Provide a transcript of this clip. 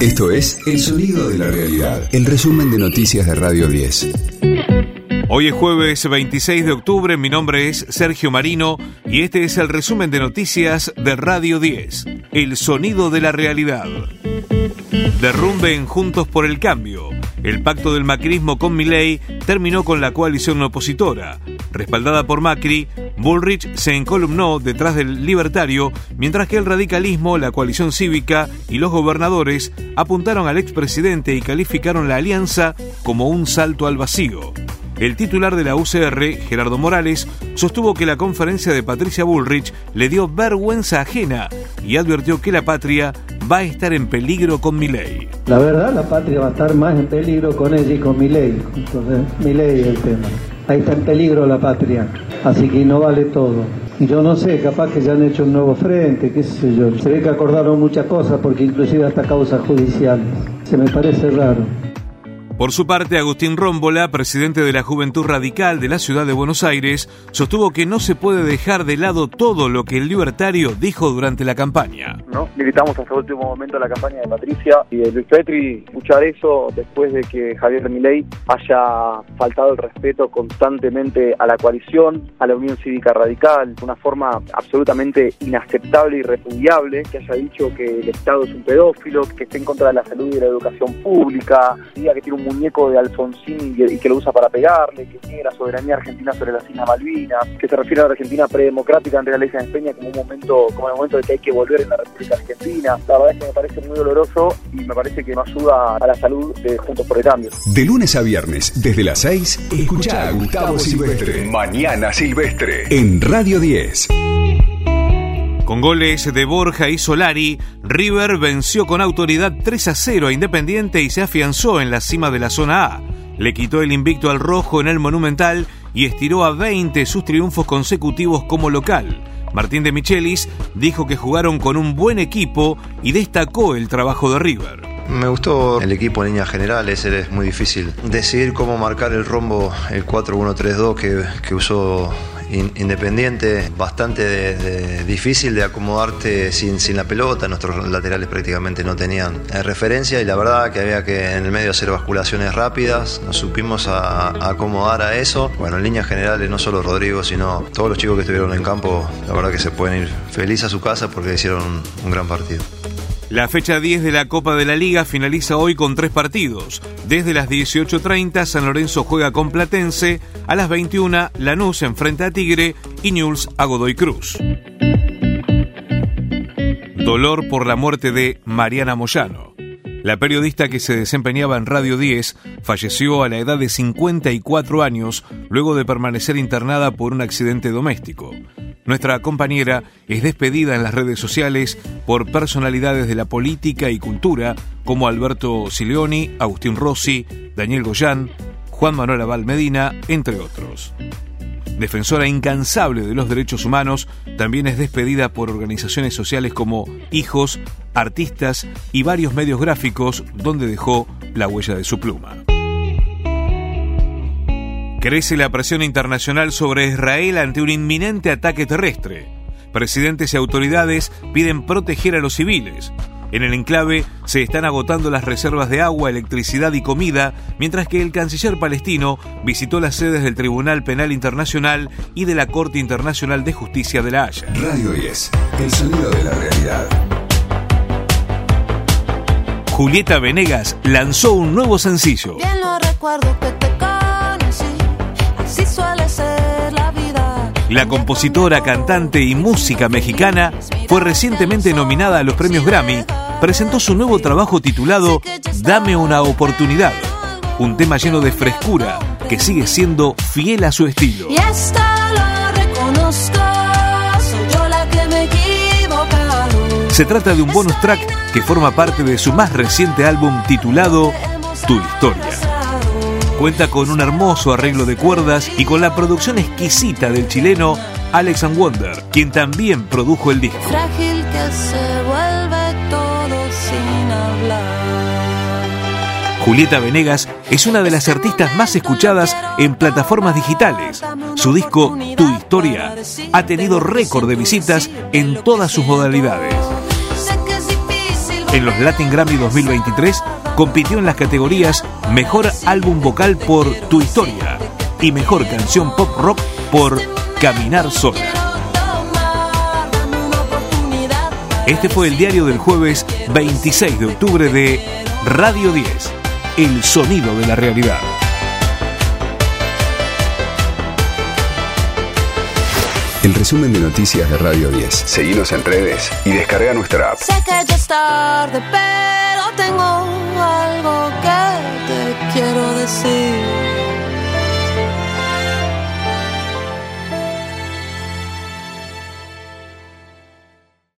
Esto es El Sonido de la Realidad, el resumen de noticias de Radio 10. Hoy es jueves 26 de octubre, mi nombre es Sergio Marino y este es el resumen de noticias de Radio 10, El Sonido de la Realidad. Derrumben Juntos por el Cambio. El pacto del macrismo con Milei terminó con la coalición opositora. Respaldada por Macri, Bullrich se encolumnó detrás del libertario, mientras que el radicalismo, la coalición cívica y los gobernadores apuntaron al expresidente y calificaron la alianza como un salto al vacío. El titular de la UCR, Gerardo Morales, sostuvo que la conferencia de Patricia Bullrich le dio vergüenza ajena y advirtió que la patria va a estar en peligro con Milei. La verdad, la patria va a estar más en peligro con ella y con Milei. Entonces, Milei es el tema. Ahí está en peligro la patria. Así que no vale todo. Y yo no sé, capaz que ya han hecho un nuevo frente, qué sé yo. Se ve que acordaron muchas cosas porque inclusive hasta causas judiciales. Se me parece raro. Por su parte, Agustín Rómbola, presidente de la Juventud Radical de la ciudad de Buenos Aires, sostuvo que no se puede dejar de lado todo lo que el libertario dijo durante la campaña. ¿no? Militamos hasta el último momento la campaña de Patricia y de Luis Petri. Escuchar eso después de que Javier Milei haya faltado el respeto constantemente a la coalición, a la Unión Cívica Radical, de una forma absolutamente inaceptable y repudiable, que haya dicho que el Estado es un pedófilo, que esté en contra de la salud y de la educación pública, diga que tiene un muñeco de Alfonsín y que, lo usa para pegarle, que tiene la soberanía argentina sobre las Islas Malvinas, que se refiere a la Argentina predemocrática ante la ley de España como un momento, como el momento de que hay que volver en la República Argentina. La verdad es que me parece muy doloroso y me parece que no ayuda a la salud de Juntos por el Cambio. De lunes a viernes, desde las 6, escucha a Gustavo Silvestre. Mañana Silvestre. En Radio 10. Con goles de Borja y Solari, River venció con autoridad 3 a 0 a Independiente y se afianzó en la cima de la zona A. Le quitó el invicto al rojo en el Monumental y estiró a 20 sus triunfos consecutivos como local. Martín de Michelis dijo que jugaron con un buen equipo y destacó el trabajo de River. Me gustó el equipo en líneas generales, es muy difícil decidir cómo marcar el rombo, el 4-1-3-2 que, que usó Independiente, bastante difícil de acomodarte sin, sin la pelota, nuestros laterales prácticamente no tenían eh, referencia y la verdad que había que en el medio hacer basculaciones rápidas, nos supimos acomodar a eso. Bueno, en líneas generales no solo Rodrigo, sino todos los chicos que estuvieron en campo, la verdad que se pueden ir feliz a su casa porque hicieron un gran partido. La fecha 10 de la Copa de la Liga finaliza hoy con tres partidos. Desde las 18.30 San Lorenzo juega con Platense, a las 21 Lanús enfrenta a Tigre y Newell's a Godoy Cruz. Dolor por la muerte de Mariana Moyano. La periodista que se desempeñaba en Radio 10 falleció a la edad de 54 años luego de permanecer internada por un accidente doméstico. Nuestra compañera es despedida en las redes sociales por personalidades de la política y cultura como Alberto Sileoni, Agustín Rossi, Daniel Goyán, Juan Manuel Abal Medina, entre otros. Defensora incansable de los derechos humanos, también es despedida por organizaciones sociales como Hijos, Artistas y varios medios gráficos donde dejó la huella de su pluma. Crece la presión internacional sobre Israel ante un inminente ataque terrestre. Presidentes y autoridades piden proteger a los civiles. En el enclave se están agotando las reservas de agua, electricidad y comida, mientras que el canciller palestino visitó las sedes del Tribunal Penal Internacional y de la Corte Internacional de Justicia de la Haya. Radio 10, el sonido de la realidad. Julieta Venegas lanzó un nuevo sencillo. Bien no recuerdo que La compositora, cantante y música mexicana fue recientemente nominada a los premios Grammy. Presentó su nuevo trabajo titulado Dame una oportunidad, un tema lleno de frescura que sigue siendo fiel a su estilo. Se trata de un bonus track que forma parte de su más reciente álbum titulado Tu historia. Cuenta con un hermoso arreglo de cuerdas y con la producción exquisita del chileno Alex Wonder, quien también produjo el disco. Frágil que se vuelve todo sin hablar. Julieta Venegas es una de las artistas más escuchadas en plataformas digitales. Su disco Tu Historia ha tenido récord de visitas en todas sus modalidades. En los Latin Grammy 2023 compitió en las categorías Mejor Álbum Vocal por Tu Historia y Mejor Canción Pop Rock por Caminar Sola. Este fue el diario del jueves 26 de octubre de Radio 10, el sonido de la realidad. el resumen de noticias de Radio 10. Seguimos en redes y descarga nuestra app. Sé que ya es tarde, pero tengo algo que te quiero decir.